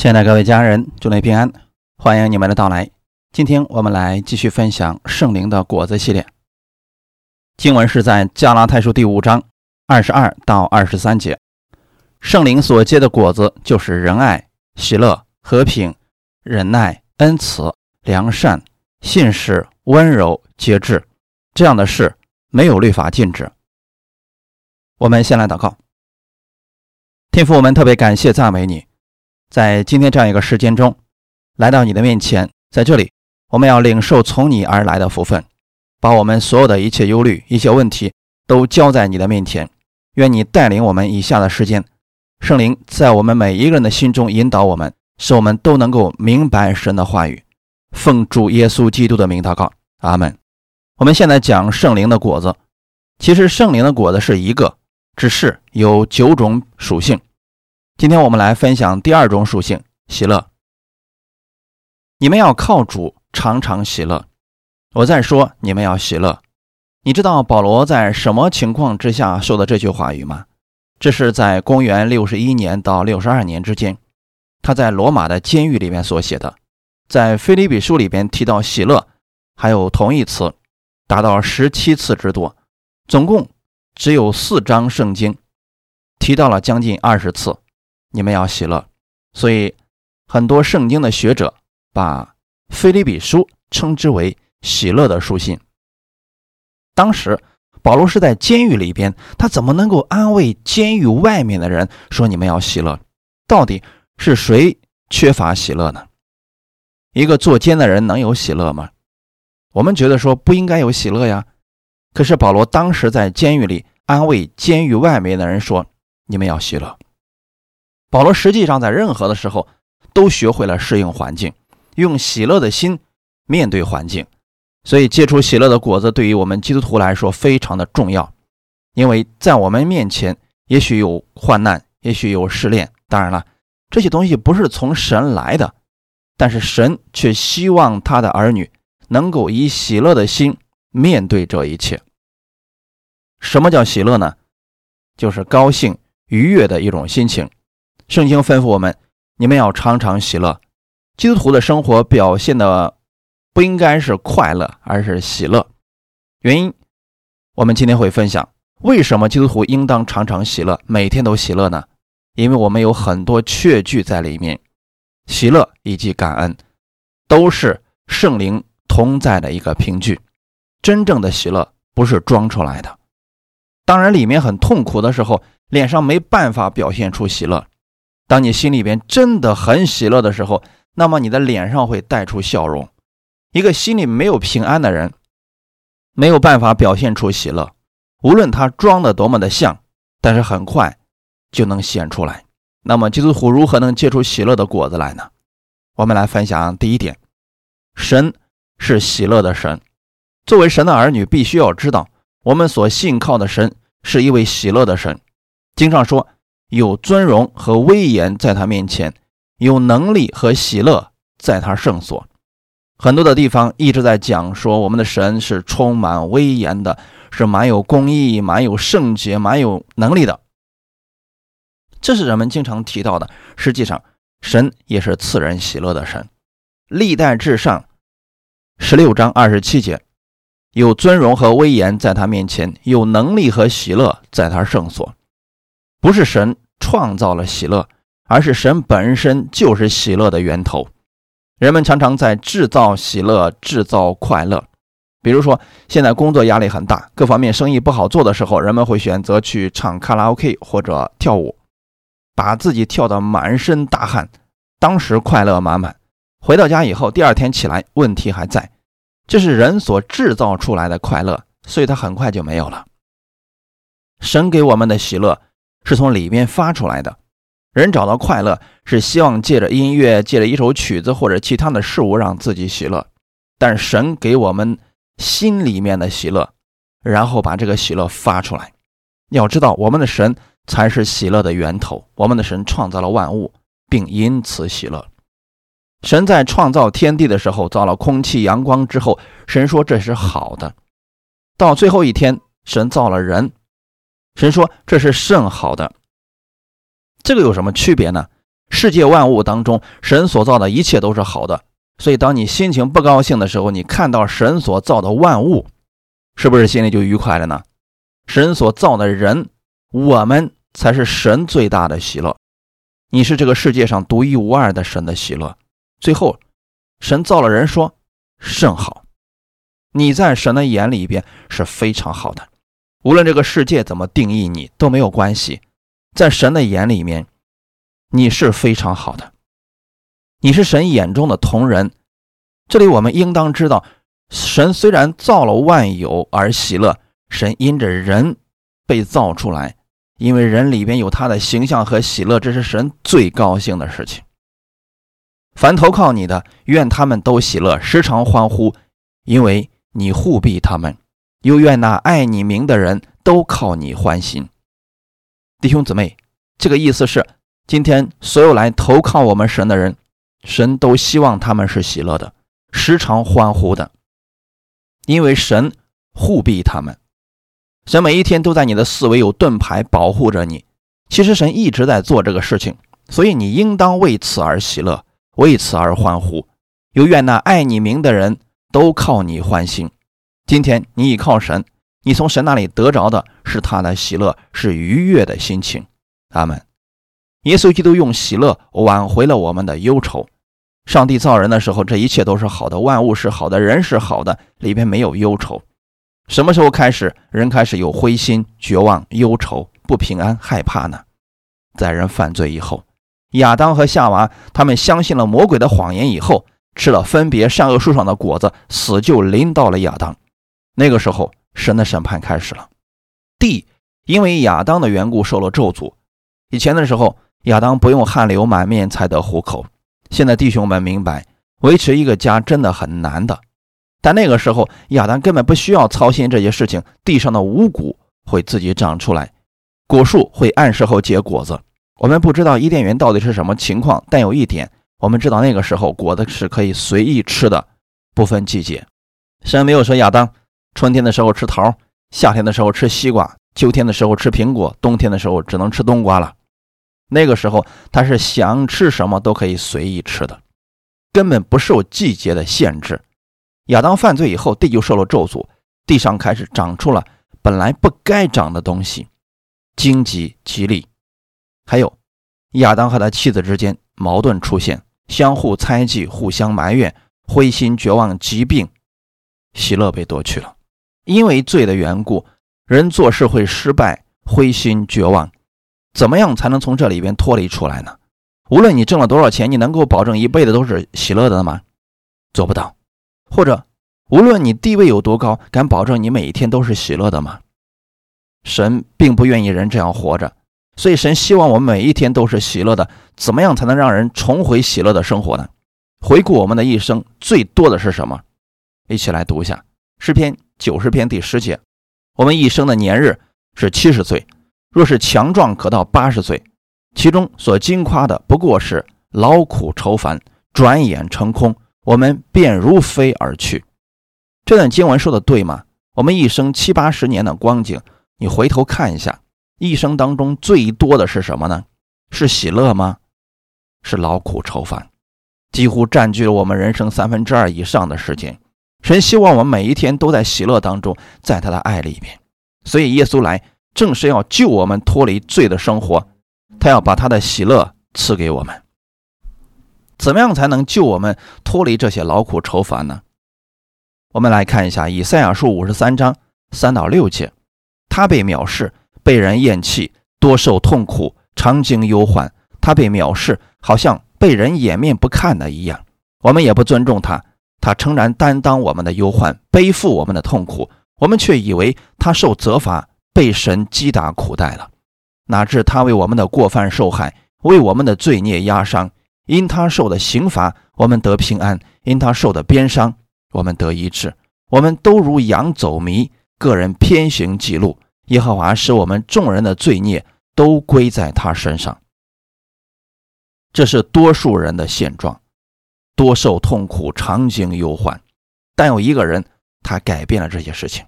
亲爱的各位家人，祝你平安，欢迎你们的到来。今天我们来继续分享圣灵的果子系列。经文是在加拉太书第五章二十二到二十三节。圣灵所结的果子就是仁爱、喜乐、和平、忍耐、恩慈、良善、信实、温柔、节制。这样的事没有律法禁止。我们先来祷告，天父，我们特别感谢赞美你。在今天这样一个时间中，来到你的面前，在这里，我们要领受从你而来的福分，把我们所有的一切忧虑、一些问题都交在你的面前。愿你带领我们以下的时间，圣灵在我们每一个人的心中引导我们，使我们都能够明白神的话语。奉主耶稣基督的名祷告，阿门。我们现在讲圣灵的果子，其实圣灵的果子是一个，只是有九种属性。今天我们来分享第二种属性——喜乐。你们要靠主常常喜乐。我在说你们要喜乐。你知道保罗在什么情况之下说的这句话语吗？这是在公元六十一年到六十二年之间，他在罗马的监狱里面所写的。在腓立比书里边提到喜乐，还有同义词，达到十七次之多，总共只有四章圣经提到了将近二十次。你们要喜乐，所以很多圣经的学者把《腓立比书》称之为喜乐的书信。当时保罗是在监狱里边，他怎么能够安慰监狱外面的人说你们要喜乐？到底是谁缺乏喜乐呢？一个坐监的人能有喜乐吗？我们觉得说不应该有喜乐呀。可是保罗当时在监狱里安慰监狱外面的人说：“你们要喜乐。”保罗实际上在任何的时候都学会了适应环境，用喜乐的心面对环境，所以结出喜乐的果子对于我们基督徒来说非常的重要。因为在我们面前也许有患难，也许有试炼，当然了，这些东西不是从神来的，但是神却希望他的儿女能够以喜乐的心面对这一切。什么叫喜乐呢？就是高兴愉悦的一种心情。圣经吩咐我们：你们要常常喜乐。基督徒的生活表现的不应该是快乐，而是喜乐。原因，我们今天会分享为什么基督徒应当常常喜乐，每天都喜乐呢？因为我们有很多确据在里面，喜乐以及感恩都是圣灵同在的一个凭据。真正的喜乐不是装出来的。当然，里面很痛苦的时候，脸上没办法表现出喜乐。当你心里边真的很喜乐的时候，那么你的脸上会带出笑容。一个心里没有平安的人，没有办法表现出喜乐，无论他装的多么的像，但是很快就能显出来。那么基督徒如何能结出喜乐的果子来呢？我们来分享第一点：神是喜乐的神。作为神的儿女，必须要知道，我们所信靠的神是一位喜乐的神。经上说。有尊荣和威严在他面前，有能力和喜乐在他圣所。很多的地方一直在讲说，我们的神是充满威严的，是蛮有公义、蛮有圣洁、蛮有能力的。这是人们经常提到的。实际上，神也是赐人喜乐的神。历代至上十六章二十七节，有尊荣和威严在他面前，有能力和喜乐在他圣所。不是神创造了喜乐，而是神本身就是喜乐的源头。人们常常在制造喜乐、制造快乐。比如说，现在工作压力很大，各方面生意不好做的时候，人们会选择去唱卡拉 OK 或者跳舞，把自己跳得满身大汗，当时快乐满满。回到家以后，第二天起来问题还在，这是人所制造出来的快乐，所以它很快就没有了。神给我们的喜乐。是从里面发出来的。人找到快乐，是希望借着音乐、借着一首曲子或者其他的事物让自己喜乐。但神给我们心里面的喜乐，然后把这个喜乐发出来。要知道，我们的神才是喜乐的源头。我们的神创造了万物，并因此喜乐。神在创造天地的时候，造了空气、阳光之后，神说这是好的。到最后一天，神造了人。神说：“这是甚好的。”这个有什么区别呢？世界万物当中，神所造的一切都是好的。所以，当你心情不高兴的时候，你看到神所造的万物，是不是心里就愉快了呢？神所造的人，我们才是神最大的喜乐。你是这个世界上独一无二的神的喜乐。最后，神造了人，说甚好。你在神的眼里边是非常好的，无论这个世界怎么定义你都没有关系，在神的眼里面，你是非常好的，你是神眼中的同人。这里我们应当知道，神虽然造了万有而喜乐，神因着人被造出来，因为人里边有他的形象和喜乐，这是神最高兴的事情。凡投靠你的，愿他们都喜乐，时常欢呼，因为。你护庇他们，又愿那爱你名的人都靠你欢心。弟兄姊妹，这个意思是，今天所有来投靠我们神的人，神都希望他们是喜乐的，时常欢呼的，因为神护庇他们。神每一天都在你的四围有盾牌保护着你。其实神一直在做这个事情，所以你应当为此而喜乐，为此而欢呼。又愿那爱你名的人。都靠你欢心。今天你倚靠神，你从神那里得着的是他的喜乐，是愉悦的心情。阿门。耶稣基督用喜乐挽回了我们的忧愁。上帝造人的时候，这一切都是好的，万物是好的，人是好的，里边没有忧愁。什么时候开始，人开始有灰心、绝望、忧愁、不平安、害怕呢？在人犯罪以后，亚当和夏娃他们相信了魔鬼的谎言以后。吃了分别善恶树上的果子，死就临到了亚当。那个时候，神的审判开始了。地因为亚当的缘故受了咒诅。以前的时候，亚当不用汗流满面才得糊口。现在弟兄们明白，维持一个家真的很难的。但那个时候，亚当根本不需要操心这些事情。地上的五谷会自己长出来，果树会按时候结果子。我们不知道伊甸园到底是什么情况，但有一点。我们知道那个时候果子是可以随意吃的，不分季节。神没有说亚当春天的时候吃桃，夏天的时候吃西瓜，秋天的时候吃苹果，冬天的时候只能吃冬瓜了。那个时候他是想吃什么都可以随意吃的，根本不受季节的限制。亚当犯罪以后，地就受了咒诅，地上开始长出了本来不该长的东西，荆棘、吉利，还有亚当和他妻子之间矛盾出现。相互猜忌，互相埋怨，灰心绝望，疾病，喜乐被夺去了。因为罪的缘故，人做事会失败，灰心绝望。怎么样才能从这里边脱离出来呢？无论你挣了多少钱，你能够保证一辈子都是喜乐的吗？做不到。或者，无论你地位有多高，敢保证你每一天都是喜乐的吗？神并不愿意人这样活着。所以，神希望我们每一天都是喜乐的。怎么样才能让人重回喜乐的生活呢？回顾我们的一生，最多的是什么？一起来读一下诗篇九十篇第十节：我们一生的年日是七十岁，若是强壮，可到八十岁。其中所惊夸的不过是劳苦愁烦，转眼成空，我们便如飞而去。这段经文说的对吗？我们一生七八十年的光景，你回头看一下。一生当中最多的是什么呢？是喜乐吗？是劳苦愁烦，几乎占据了我们人生三分之二以上的时间。神希望我们每一天都在喜乐当中，在他的爱里面。所以耶稣来正是要救我们脱离罪的生活，他要把他的喜乐赐给我们。怎么样才能救我们脱离这些劳苦愁烦呢？我们来看一下以赛亚书五十三章三到六节，他被藐视。被人厌弃，多受痛苦，常经忧患。他被藐视，好像被人掩面不看的一样。我们也不尊重他。他诚然担当我们的忧患，背负我们的痛苦，我们却以为他受责罚，被神击打苦待了。哪知他为我们的过犯受害，为我们的罪孽压伤。因他受的刑罚，我们得平安；因他受的鞭伤，我们得医治。我们都如羊走迷，个人偏行己路。耶和华使我们众人的罪孽都归在他身上，这是多数人的现状，多受痛苦，常经忧患。但有一个人，他改变了这些事情。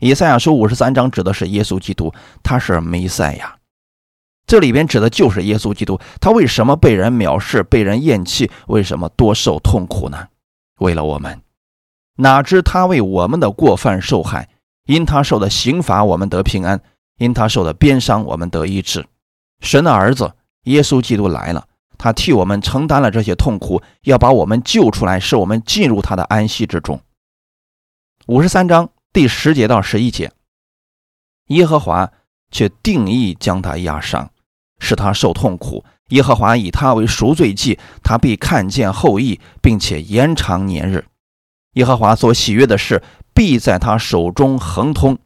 以赛亚书五十三章指的是耶稣基督，他是弥赛亚。这里边指的就是耶稣基督。他为什么被人藐视、被人厌弃？为什么多受痛苦呢？为了我们。哪知他为我们的过犯受害，因他受的刑罚，我们得平安；因他受的鞭伤，我们得医治。神的儿子耶稣基督来了，他替我们承担了这些痛苦，要把我们救出来，使我们进入他的安息之中。五十三章第十节到十一节，耶和华却定义将他压伤，使他受痛苦。耶和华以他为赎罪祭，他必看见后裔，并且延长年日。耶和华所喜悦的事，必在他手中亨通。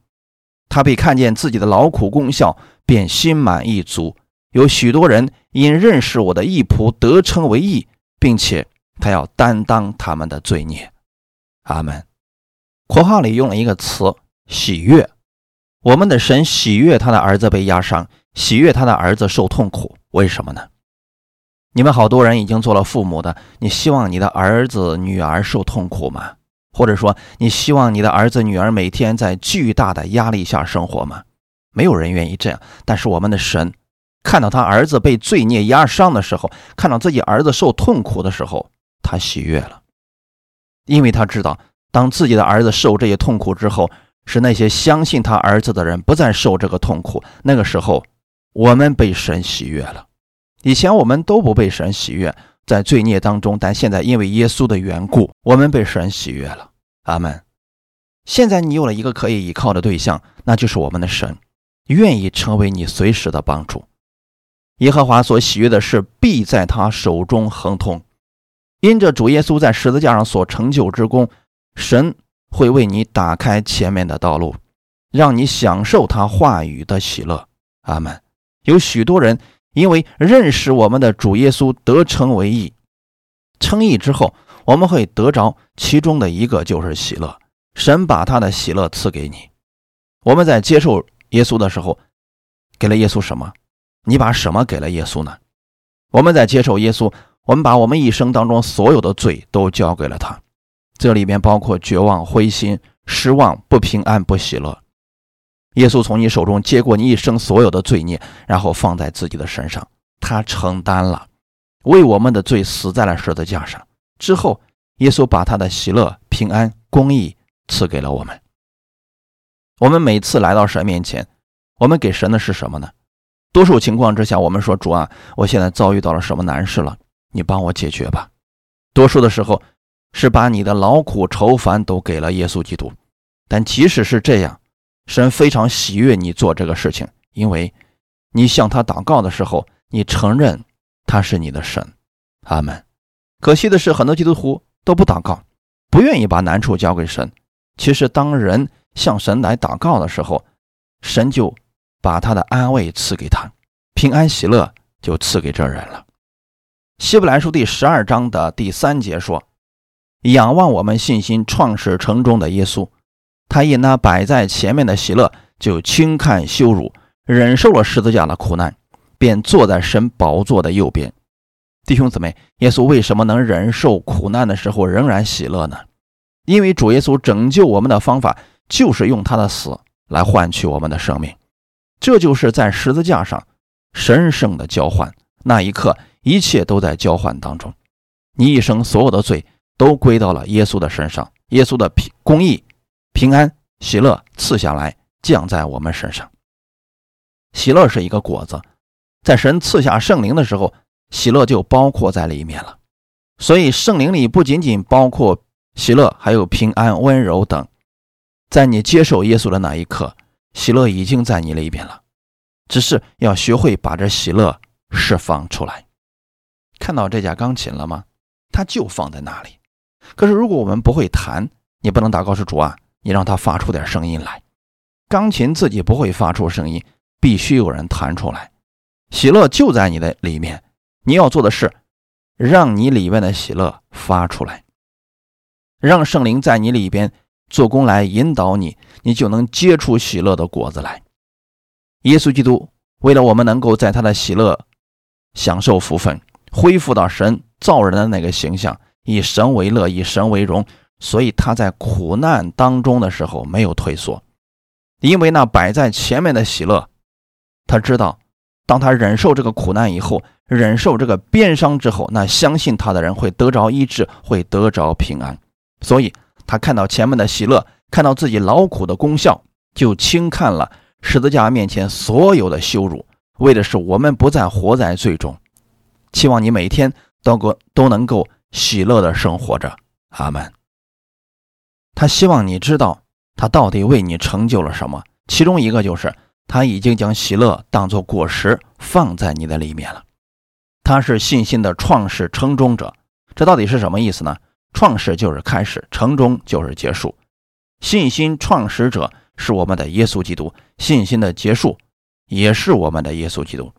他必看见自己的劳苦功效，便心满意足。有许多人因认识我的义仆，得称为义，并且他要担当他们的罪孽。阿门。括号里用了一个词“喜悦”。我们的神喜悦他的儿子被压伤，喜悦他的儿子受痛苦。为什么呢？你们好多人已经做了父母的，你希望你的儿子、女儿受痛苦吗？或者说，你希望你的儿子、女儿每天在巨大的压力下生活吗？没有人愿意这样。但是我们的神看到他儿子被罪孽压伤的时候，看到自己儿子受痛苦的时候，他喜悦了，因为他知道，当自己的儿子受这些痛苦之后，使那些相信他儿子的人不再受这个痛苦。那个时候，我们被神喜悦了。以前我们都不被神喜悦，在罪孽当中，但现在因为耶稣的缘故，我们被神喜悦了。阿门。现在你有了一个可以依靠的对象，那就是我们的神，愿意成为你随时的帮助。耶和华所喜悦的事，必在他手中亨通。因着主耶稣在十字架上所成就之功，神会为你打开前面的道路，让你享受他话语的喜乐。阿门。有许多人。因为认识我们的主耶稣得称为义，称义之后，我们会得着其中的一个，就是喜乐。神把他的喜乐赐给你。我们在接受耶稣的时候，给了耶稣什么？你把什么给了耶稣呢？我们在接受耶稣，我们把我们一生当中所有的罪都交给了他，这里面包括绝望、灰心、失望、不平安、不喜乐。耶稣从你手中接过你一生所有的罪孽，然后放在自己的身上，他承担了，为我们的罪死在了十字架上。之后，耶稣把他的喜乐、平安、公义赐给了我们。我们每次来到神面前，我们给神的是什么呢？多数情况之下，我们说：“主啊，我现在遭遇到了什么难事了？你帮我解决吧。”多数的时候，是把你的劳苦愁烦都给了耶稣基督。但即使是这样，神非常喜悦你做这个事情，因为你向他祷告的时候，你承认他是你的神。阿门。可惜的是，很多基督徒都不祷告，不愿意把难处交给神。其实，当人向神来祷告的时候，神就把他的安慰赐给他，平安喜乐就赐给这人了。希伯来书第十二章的第三节说：“仰望我们信心创始成终的耶稣。”他以那摆在前面的喜乐，就轻看羞辱，忍受了十字架的苦难，便坐在神宝座的右边。弟兄姊妹，耶稣为什么能忍受苦难的时候仍然喜乐呢？因为主耶稣拯救我们的方法，就是用他的死来换取我们的生命。这就是在十字架上神圣的交换。那一刻，一切都在交换当中。你一生所有的罪都归到了耶稣的身上，耶稣的平公义。平安喜乐赐下来，降在我们身上。喜乐是一个果子，在神赐下圣灵的时候，喜乐就包括在里面了。所以圣灵里不仅仅包括喜乐，还有平安、温柔等。在你接受耶稣的那一刻，喜乐已经在你里边了，只是要学会把这喜乐释放出来。看到这架钢琴了吗？它就放在那里。可是如果我们不会弹，你不能祷告是主啊。你让它发出点声音来，钢琴自己不会发出声音，必须有人弹出来。喜乐就在你的里面，你要做的是，让你里面的喜乐发出来，让圣灵在你里边做工来引导你，你就能结出喜乐的果子来。耶稣基督为了我们能够在他的喜乐享受福分，恢复到神造人的那个形象，以神为乐，以神为荣。所以他在苦难当中的时候没有退缩，因为那摆在前面的喜乐，他知道当他忍受这个苦难以后，忍受这个鞭伤之后，那相信他的人会得着医治，会得着平安。所以，他看到前面的喜乐，看到自己劳苦的功效，就轻看了十字架面前所有的羞辱，为的是我们不再活在罪中。期望你每天都够都能够喜乐的生活着。阿门。他希望你知道，他到底为你成就了什么。其中一个就是。他已经将喜乐当作果实放在你的里面了。他是信心的创始成终者，这到底是什么意思呢？创始就是开始，成终就是结束。信心创始者是我们的耶稣基督，信心的结束也是我们的耶稣基督。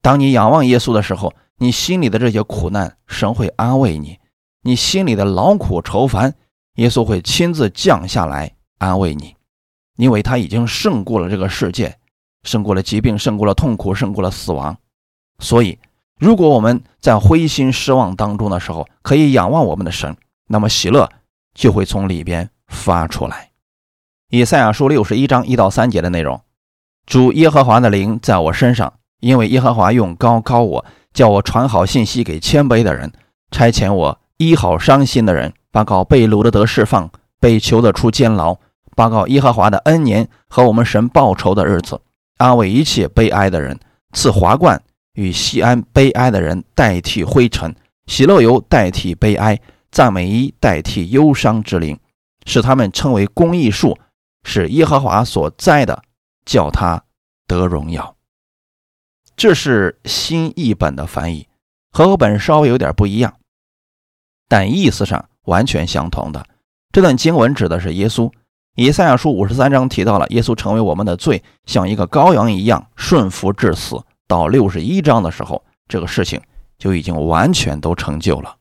当你仰望耶稣的时候，你心里的这些苦难，神会安慰你；你心里的劳苦愁烦，耶稣会亲自降下来安慰你。因为他已经胜过了这个世界，胜过了疾病，胜过了痛苦，胜过了死亡。所以，如果我们在灰心失望当中的时候，可以仰望我们的神，那么喜乐就会从里边发出来。以赛亚书六十一章一到三节的内容：主耶和华的灵在我身上，因为耶和华用高高我，叫我传好信息给谦卑的人，差遣我医好伤心的人，报告被掳的得释放，被囚的出监牢。报告耶和华的恩年和我们神报仇的日子，安慰一切悲哀的人，赐华冠与西安悲哀的人代替灰尘，喜乐油代替悲哀，赞美衣代替忧伤之灵，使他们称为公义树，是耶和华所栽的，叫他得荣耀。这是新译本的翻译，和本稍微有点不一样，但意思上完全相同的。这段经文指的是耶稣。以赛亚书五十三章提到了耶稣成为我们的罪，像一个羔羊一样顺服至死。到六十一章的时候，这个事情就已经完全都成就了。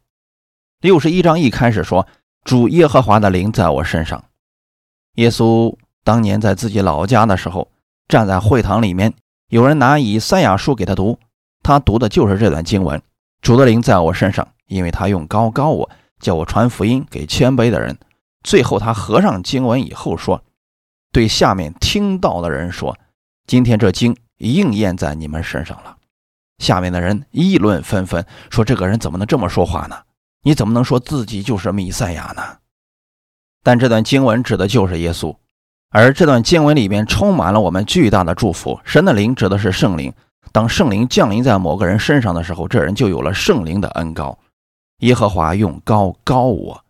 六十一章一开始说：“主耶和华的灵在我身上。”耶稣当年在自己老家的时候，站在会堂里面，有人拿以赛亚书给他读，他读的就是这段经文：“主的灵在我身上，因为他用高高我，叫我传福音给谦卑的人。”最后，他合上经文以后说：“对下面听到的人说，今天这经应验在你们身上了。”下面的人议论纷纷，说：“这个人怎么能这么说话呢？你怎么能说自己就是弥赛亚呢？”但这段经文指的就是耶稣，而这段经文里面充满了我们巨大的祝福。神的灵指的是圣灵，当圣灵降临在某个人身上的时候，这人就有了圣灵的恩高。耶和华用高高我。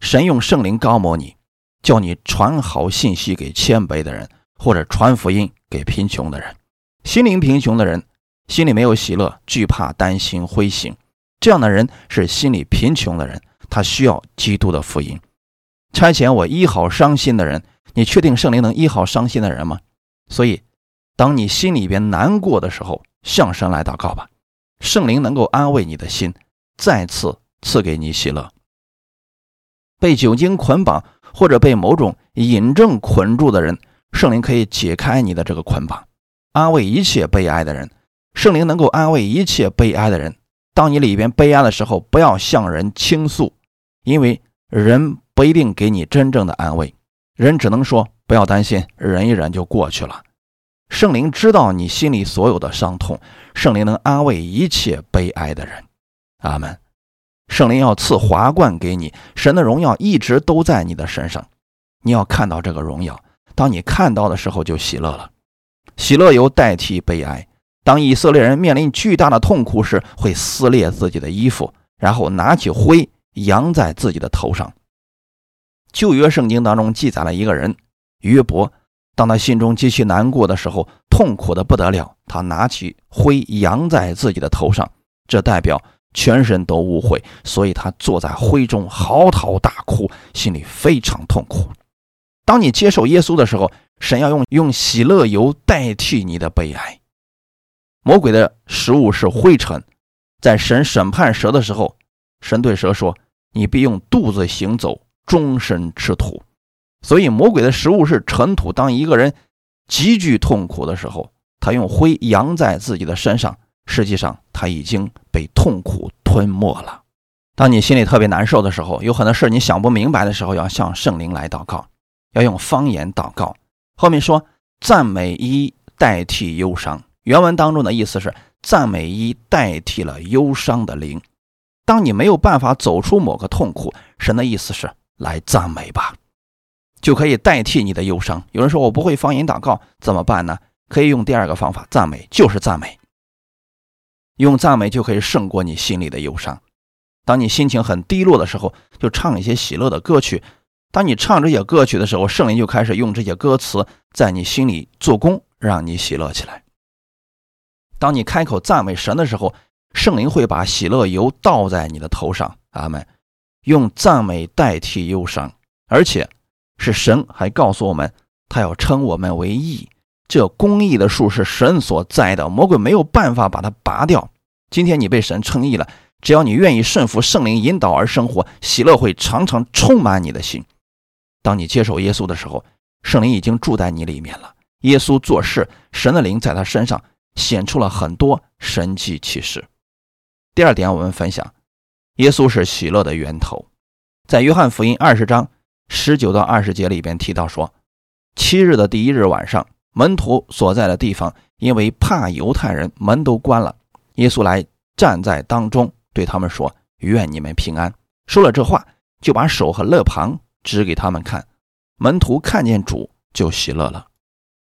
神用圣灵高摩你，叫你传好信息给谦卑的人，或者传福音给贫穷的人。心灵贫穷的人，心里没有喜乐，惧怕、担心、灰心，这样的人是心里贫穷的人，他需要基督的福音。差遣我医好伤心的人，你确定圣灵能医好伤心的人吗？所以，当你心里边难过的时候，向神来祷告吧，圣灵能够安慰你的心，再次赐给你喜乐。被酒精捆绑或者被某种瘾症捆住的人，圣灵可以解开你的这个捆绑，安慰一切悲哀的人。圣灵能够安慰一切悲哀的人。当你里边悲哀的时候，不要向人倾诉，因为人不一定给你真正的安慰，人只能说不要担心，忍一忍就过去了。圣灵知道你心里所有的伤痛，圣灵能安慰一切悲哀的人。阿门。圣灵要赐华冠给你，神的荣耀一直都在你的身上，你要看到这个荣耀。当你看到的时候，就喜乐了。喜乐由代替悲哀。当以色列人面临巨大的痛苦时，会撕裂自己的衣服，然后拿起灰扬在自己的头上。旧约圣经当中记载了一个人约伯，当他心中极其难过的时候，痛苦的不得了，他拿起灰扬在自己的头上，这代表。全身都污秽，所以他坐在灰中嚎啕大哭，心里非常痛苦。当你接受耶稣的时候，神要用用喜乐油代替你的悲哀。魔鬼的食物是灰尘，在神审判蛇的时候，神对蛇说：“你必用肚子行走，终身吃土。”所以魔鬼的食物是尘土。当一个人极具痛苦的时候，他用灰扬在自己的身上。实际上，他已经被痛苦吞没了。当你心里特别难受的时候，有很多事你想不明白的时候，要向圣灵来祷告，要用方言祷告。后面说赞美一代替忧伤，原文当中的意思是，赞美一代替了忧伤的灵。当你没有办法走出某个痛苦，神的意思是来赞美吧，就可以代替你的忧伤。有人说我不会方言祷告怎么办呢？可以用第二个方法，赞美就是赞美，用赞美就可以胜过你心里的忧伤。当你心情很低落的时候，就唱一些喜乐的歌曲。当你唱这些歌曲的时候，圣灵就开始用这些歌词在你心里做工，让你喜乐起来。当你开口赞美神的时候，圣灵会把喜乐油倒在你的头上。阿门。用赞美代替忧伤，而且是神还告诉我们，他要称我们为义。这公义的树是神所栽的，魔鬼没有办法把它拔掉。今天你被神称义了，只要你愿意顺服圣灵引导而生活，喜乐会常常充满你的心。当你接受耶稣的时候，圣灵已经住在你里面了。耶稣做事，神的灵在他身上。显出了很多神迹奇事。第二点，我们分享，耶稣是喜乐的源头。在约翰福音二十章十九到二十节里边提到说，七日的第一日晚上，门徒所在的地方，因为怕犹太人，门都关了。耶稣来站在当中，对他们说：“愿你们平安。”说了这话，就把手和肋旁指给他们看。门徒看见主，就喜乐了。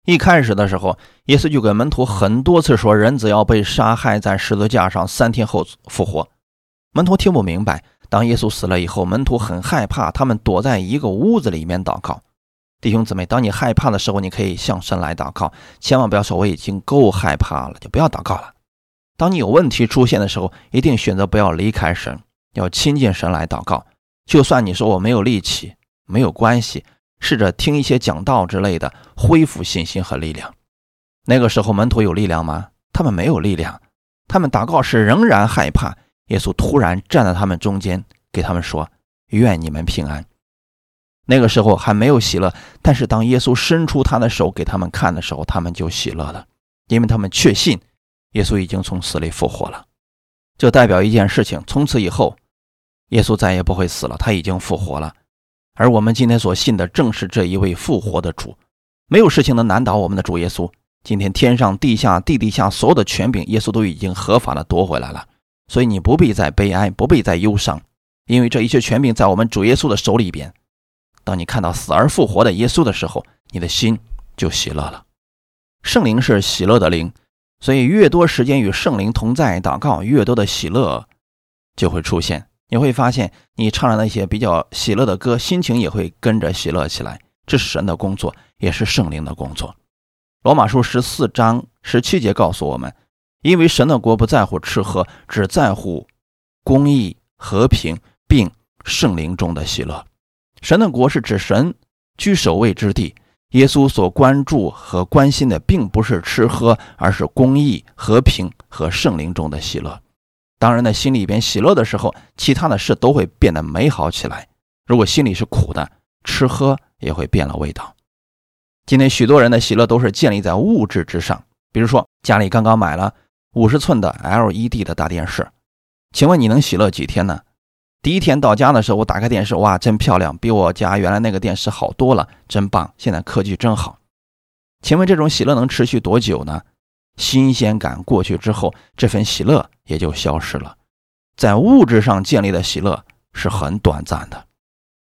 一开始的时候，耶稣就给门徒很多次说：“人只要被杀害在十字架上，三天后复活。”门徒听不明白。当耶稣死了以后，门徒很害怕，他们躲在一个屋子里面祷告。弟兄姊妹，当你害怕的时候，你可以向神来祷告，千万不要说我已经够害怕了，就不要祷告了。当你有问题出现的时候，一定选择不要离开神，要亲近神来祷告。就算你说我没有力气，没有关系。试着听一些讲道之类的，恢复信心和力量。那个时候门徒有力量吗？他们没有力量，他们祷告时仍然害怕。耶稣突然站在他们中间，给他们说：“愿你们平安。”那个时候还没有喜乐，但是当耶稣伸出他的手给他们看的时候，他们就喜乐了，因为他们确信耶稣已经从死里复活了。这代表一件事情：从此以后，耶稣再也不会死了，他已经复活了。而我们今天所信的正是这一位复活的主，没有事情能难倒我们的主耶稣。今天天上地下地底下所有的权柄，耶稣都已经合法的夺回来了。所以你不必再悲哀，不必再忧伤，因为这一切权柄在我们主耶稣的手里边。当你看到死而复活的耶稣的时候，你的心就喜乐了。圣灵是喜乐的灵，所以越多时间与圣灵同在祷告，越多的喜乐就会出现。你会发现，你唱的那些比较喜乐的歌，心情也会跟着喜乐起来。这是神的工作，也是圣灵的工作。罗马书十四章十七节告诉我们：因为神的国不在乎吃喝，只在乎公义、和平，并圣灵中的喜乐。神的国是指神居首位之地。耶稣所关注和关心的，并不是吃喝，而是公义、和平和圣灵中的喜乐。当人的心里边喜乐的时候，其他的事都会变得美好起来。如果心里是苦的，吃喝也会变了味道。今天许多人的喜乐都是建立在物质之上，比如说家里刚刚买了五十寸的 LED 的大电视，请问你能喜乐几天呢？第一天到家的时候，我打开电视，哇，真漂亮，比我家原来那个电视好多了，真棒！现在科技真好。请问这种喜乐能持续多久呢？新鲜感过去之后，这份喜乐也就消失了。在物质上建立的喜乐是很短暂的。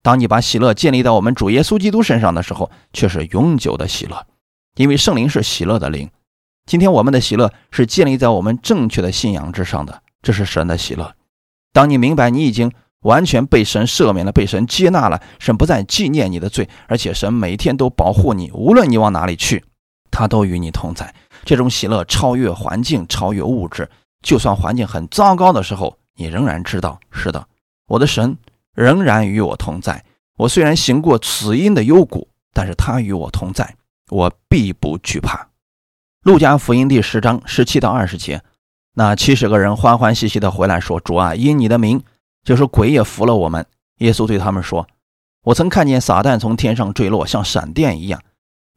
当你把喜乐建立到我们主耶稣基督身上的时候，却是永久的喜乐，因为圣灵是喜乐的灵。今天我们的喜乐是建立在我们正确的信仰之上的，这是神的喜乐。当你明白你已经完全被神赦免了，被神接纳了，神不再纪念你的罪，而且神每天都保护你，无论你往哪里去，他都与你同在。这种喜乐超越环境，超越物质。就算环境很糟糕的时候，你仍然知道，是的，我的神仍然与我同在。我虽然行过死荫的幽谷，但是他与我同在，我必不惧怕。路加福音第十章十七到二十节，那七十个人欢欢喜喜的回来说：“主啊，因你的名，就是鬼也服了我们。”耶稣对他们说：“我曾看见撒旦从天上坠落，像闪电一样。”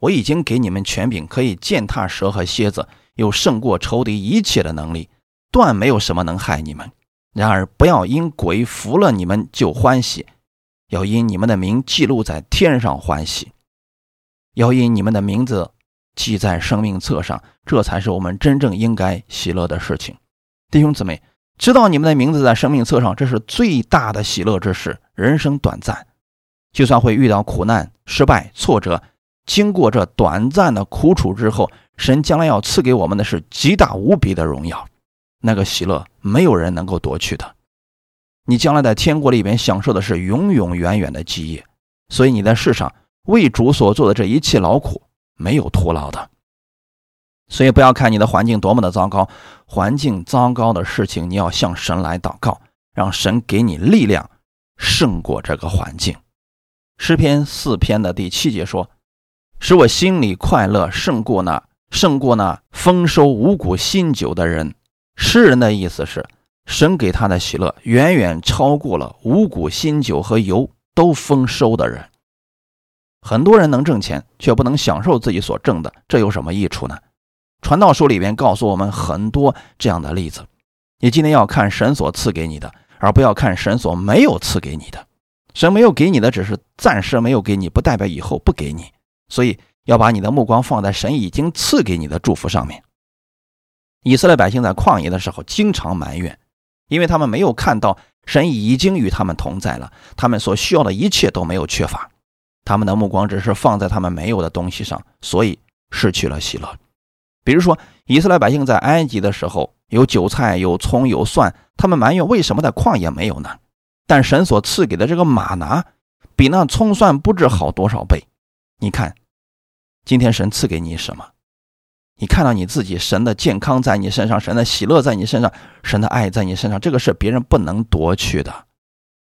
我已经给你们权柄，可以践踏蛇和蝎子，有胜过仇敌一切的能力，断没有什么能害你们。然而，不要因鬼服了你们就欢喜，要因你们的名记录在天上欢喜，要因你们的名字记在生命册上，这才是我们真正应该喜乐的事情。弟兄姊妹，知道你们的名字在生命册上，这是最大的喜乐之事。人生短暂，就算会遇到苦难、失败、挫折，经过这短暂的苦楚之后，神将来要赐给我们的是极大无比的荣耀。那个喜乐，没有人能够夺去的。你将来在天国里边享受的是永永远远的基业。所以你在世上为主所做的这一切劳苦没有徒劳的。所以不要看你的环境多么的糟糕，环境糟糕的事情，你要向神来祷告，让神给你力量胜过这个环境。诗篇四篇的第七节说：“使我心里快乐，胜过那胜过那丰收五谷新酒的人。”诗人的意思是，神给他的喜乐远远超过了五谷新酒和油都丰收的人。很多人能挣钱，却不能享受自己所挣的，这有什么益处呢？传道书里边告诉我们很多这样的例子。你今天要看神所赐给你的，而不要看神所没有赐给你的。神没有给你的，只是暂时没有给你，不代表以后不给你。所以要把你的目光放在神已经赐给你的祝福上面。以色列百姓在旷野的时候经常埋怨，因为他们没有看到神已经与他们同在了，他们所需要的一切都没有缺乏，他们的目光只是放在他们没有的东西上，所以失去了喜乐。比如说，以色列百姓在埃及的时候有韭菜、有葱、有蒜，他们埋怨为什么在旷野没有呢？但神所赐给的这个马拿，比那葱蒜不知好多少倍。你看，今天神赐给你什么？你看到你自己，神的健康在你身上，神的喜乐在你身上，神的爱在你身上，这个是别人不能夺去的。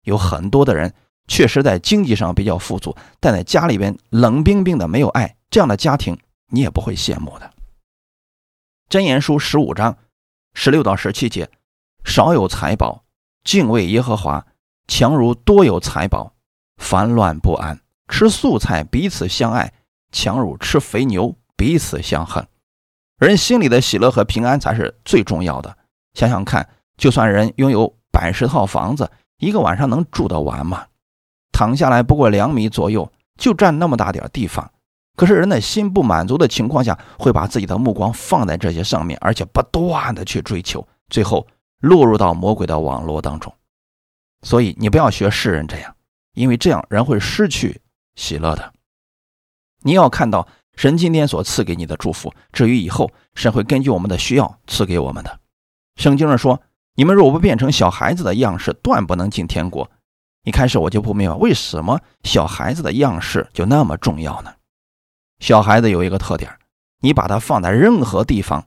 有很多的人确实在经济上比较富足，但在家里边冷冰冰的，没有爱，这样的家庭你也不会羡慕的。箴言书十五章十六到十七节：少有财宝，敬畏耶和华，强如多有财宝，烦乱不安；吃素菜，彼此相爱，强如吃肥牛，彼此相恨。人心里的喜乐和平安才是最重要的。想想看，就算人拥有百十套房子，一个晚上能住得完吗？躺下来不过两米左右，就占那么大点地方。可是人的心不满足的情况下，会把自己的目光放在这些上面，而且不断的去追求，最后落入到魔鬼的网络当中。所以你不要学世人这样，因为这样人会失去喜乐的。你要看到。神今天所赐给你的祝福，至于以后，神会根据我们的需要赐给我们的。圣经上说：“你们若不变成小孩子的样式，断不能进天国。”一开始我就不明白，为什么小孩子的样式就那么重要呢？小孩子有一个特点，你把他放在任何地方，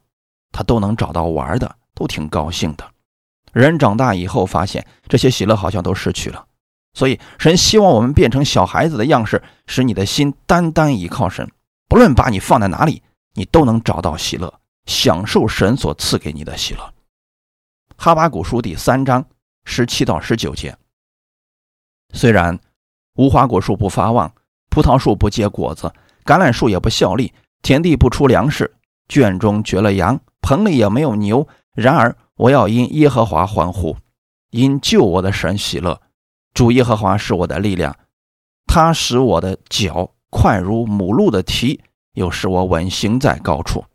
他都能找到玩的，都挺高兴的。人长大以后，发现这些喜乐好像都失去了。所以，神希望我们变成小孩子的样式，使你的心单单依靠神。不论把你放在哪里，你都能找到喜乐，享受神所赐给你的喜乐。哈巴谷书第三章十七到十九节。虽然无花果树不发旺，葡萄树不结果子，橄榄树也不效力，田地不出粮食，圈中绝了羊，棚里也没有牛。然而我要因耶和华欢呼，因救我的神喜乐。主耶和华是我的力量，他使我的脚。快如母鹿的蹄，又使我稳行在高处。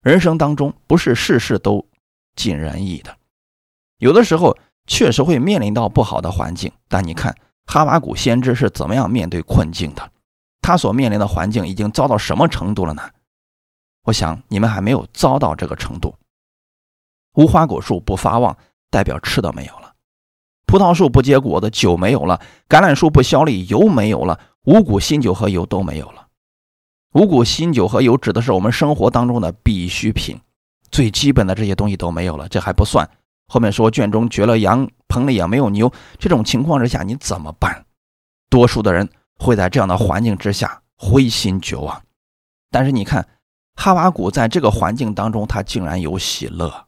人生当中不是事事都尽人意的，有的时候确实会面临到不好的环境。但你看哈巴谷先知是怎么样面对困境的？他所面临的环境已经糟到什么程度了呢？我想你们还没有糟到这个程度。无花果树不发旺，代表吃的没有了；葡萄树不结果子，酒没有了；橄榄树不效力，油没有了。五谷新酒和油都没有了。五谷新酒和油指的是我们生活当中的必需品，最基本的这些东西都没有了。这还不算，后面说圈中绝了羊，棚里也没有牛。这种情况之下，你怎么办？多数的人会在这样的环境之下灰心绝望。但是你看，哈瓦谷在这个环境当中，他竟然有喜乐。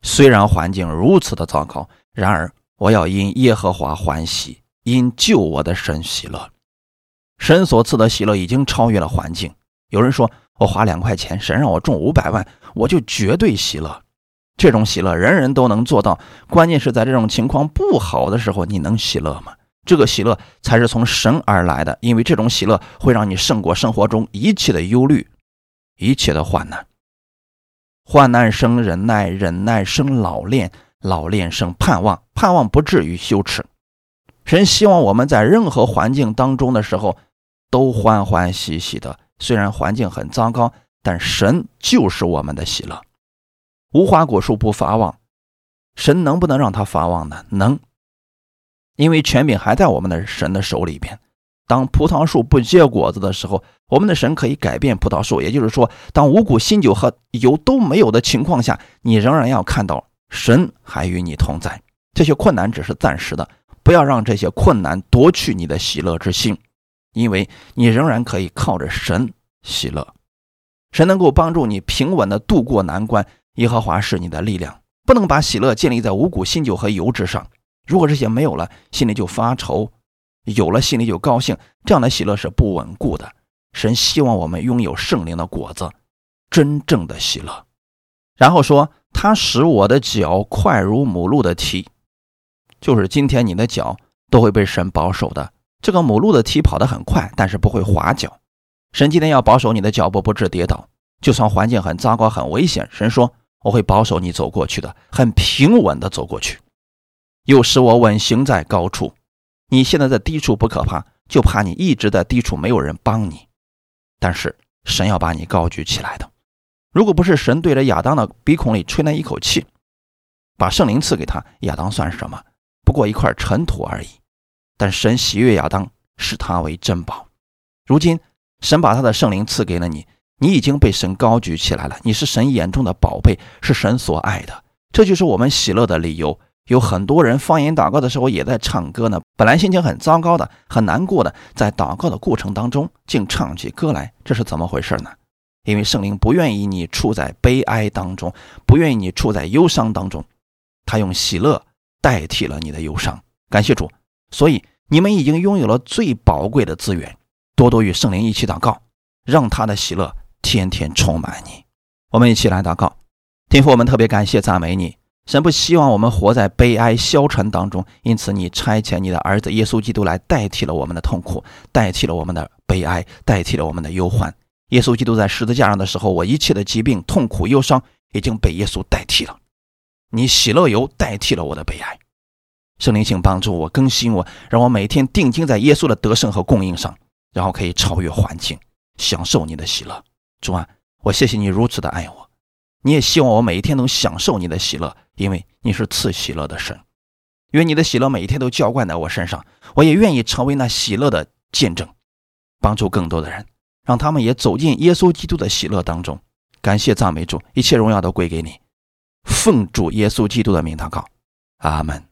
虽然环境如此的糟糕，然而我要因耶和华欢喜，因救我的神喜乐。神所赐的喜乐已经超越了环境。有人说：“我花两块钱，神让我中五百万，我就绝对喜乐。”这种喜乐人人都能做到。关键是在这种情况不好的时候，你能喜乐吗？这个喜乐才是从神而来的，因为这种喜乐会让你胜过生活中一切的忧虑一切的患难。患难生忍耐，忍耐生老练，老练生盼望，盼望不至于羞耻。神希望我们在任何环境当中的时候，都欢欢喜喜的。虽然环境很糟糕，但神就是我们的喜乐。无花果树不发旺，神能不能让它发旺呢？能，因为权柄还在我们的神的手里边。当葡萄树不结果子的时候，我们的神可以改变葡萄树。也就是说，当五谷、新酒和油都没有的情况下，你仍然要看到神还与你同在。这些困难只是暂时的，不要让这些困难夺去你的喜乐之心，因为你仍然可以靠着神喜乐。神能够帮助你平稳的度过难关。耶和华是你的力量，不能把喜乐建立在五谷、新酒和油之上。如果这些没有了，心里就发愁。有了心里就高兴，这样的喜乐是不稳固的。神希望我们拥有圣灵的果子，真正的喜乐。然后说，他使我的脚快如母鹿的蹄，就是今天你的脚都会被神保守的。这个母鹿的蹄跑得很快，但是不会滑脚。神今天要保守你的脚步不致跌倒，就算环境很糟糕、很危险，神说我会保守你走过去的，很平稳的走过去，又使我稳行在高处。你现在在低处不可怕，就怕你一直在低处，没有人帮你。但是神要把你高举起来的。如果不是神对着亚当的鼻孔里吹那一口气，把圣灵赐给他，亚当算什么？不过一块尘土而已。但神喜悦亚当，视他为珍宝。如今神把他的圣灵赐给了你，你已经被神高举起来了。你是神眼中的宝贝，是神所爱的。这就是我们喜乐的理由。有很多人方言祷告的时候也在唱歌呢。本来心情很糟糕的、很难过的，在祷告的过程当中竟唱起歌来，这是怎么回事呢？因为圣灵不愿意你处在悲哀当中，不愿意你处在忧伤当中，他用喜乐代替了你的忧伤。感谢主，所以你们已经拥有了最宝贵的资源，多多与圣灵一起祷告，让他的喜乐天天充满你。我们一起来祷告，天父，我们特别感谢赞美你。神不希望我们活在悲哀消沉当中，因此你差遣你的儿子耶稣基督来代替了我们的痛苦，代替了我们的悲哀，代替了我们的忧患。耶稣基督在十字架上的时候，我一切的疾病、痛苦、忧伤已经被耶稣代替了。你喜乐油代替了我的悲哀。圣灵，请帮助我，更新我，让我每天定睛在耶稣的得胜和供应上，然后可以超越环境，享受你的喜乐。主啊，我谢谢你如此的爱我。你也希望我每一天能享受你的喜乐，因为你是赐喜乐的神。愿你的喜乐每一天都浇灌在我身上，我也愿意成为那喜乐的见证，帮助更多的人，让他们也走进耶稣基督的喜乐当中。感谢赞美主，一切荣耀都归给你。奉主耶稣基督的名祷告，阿门。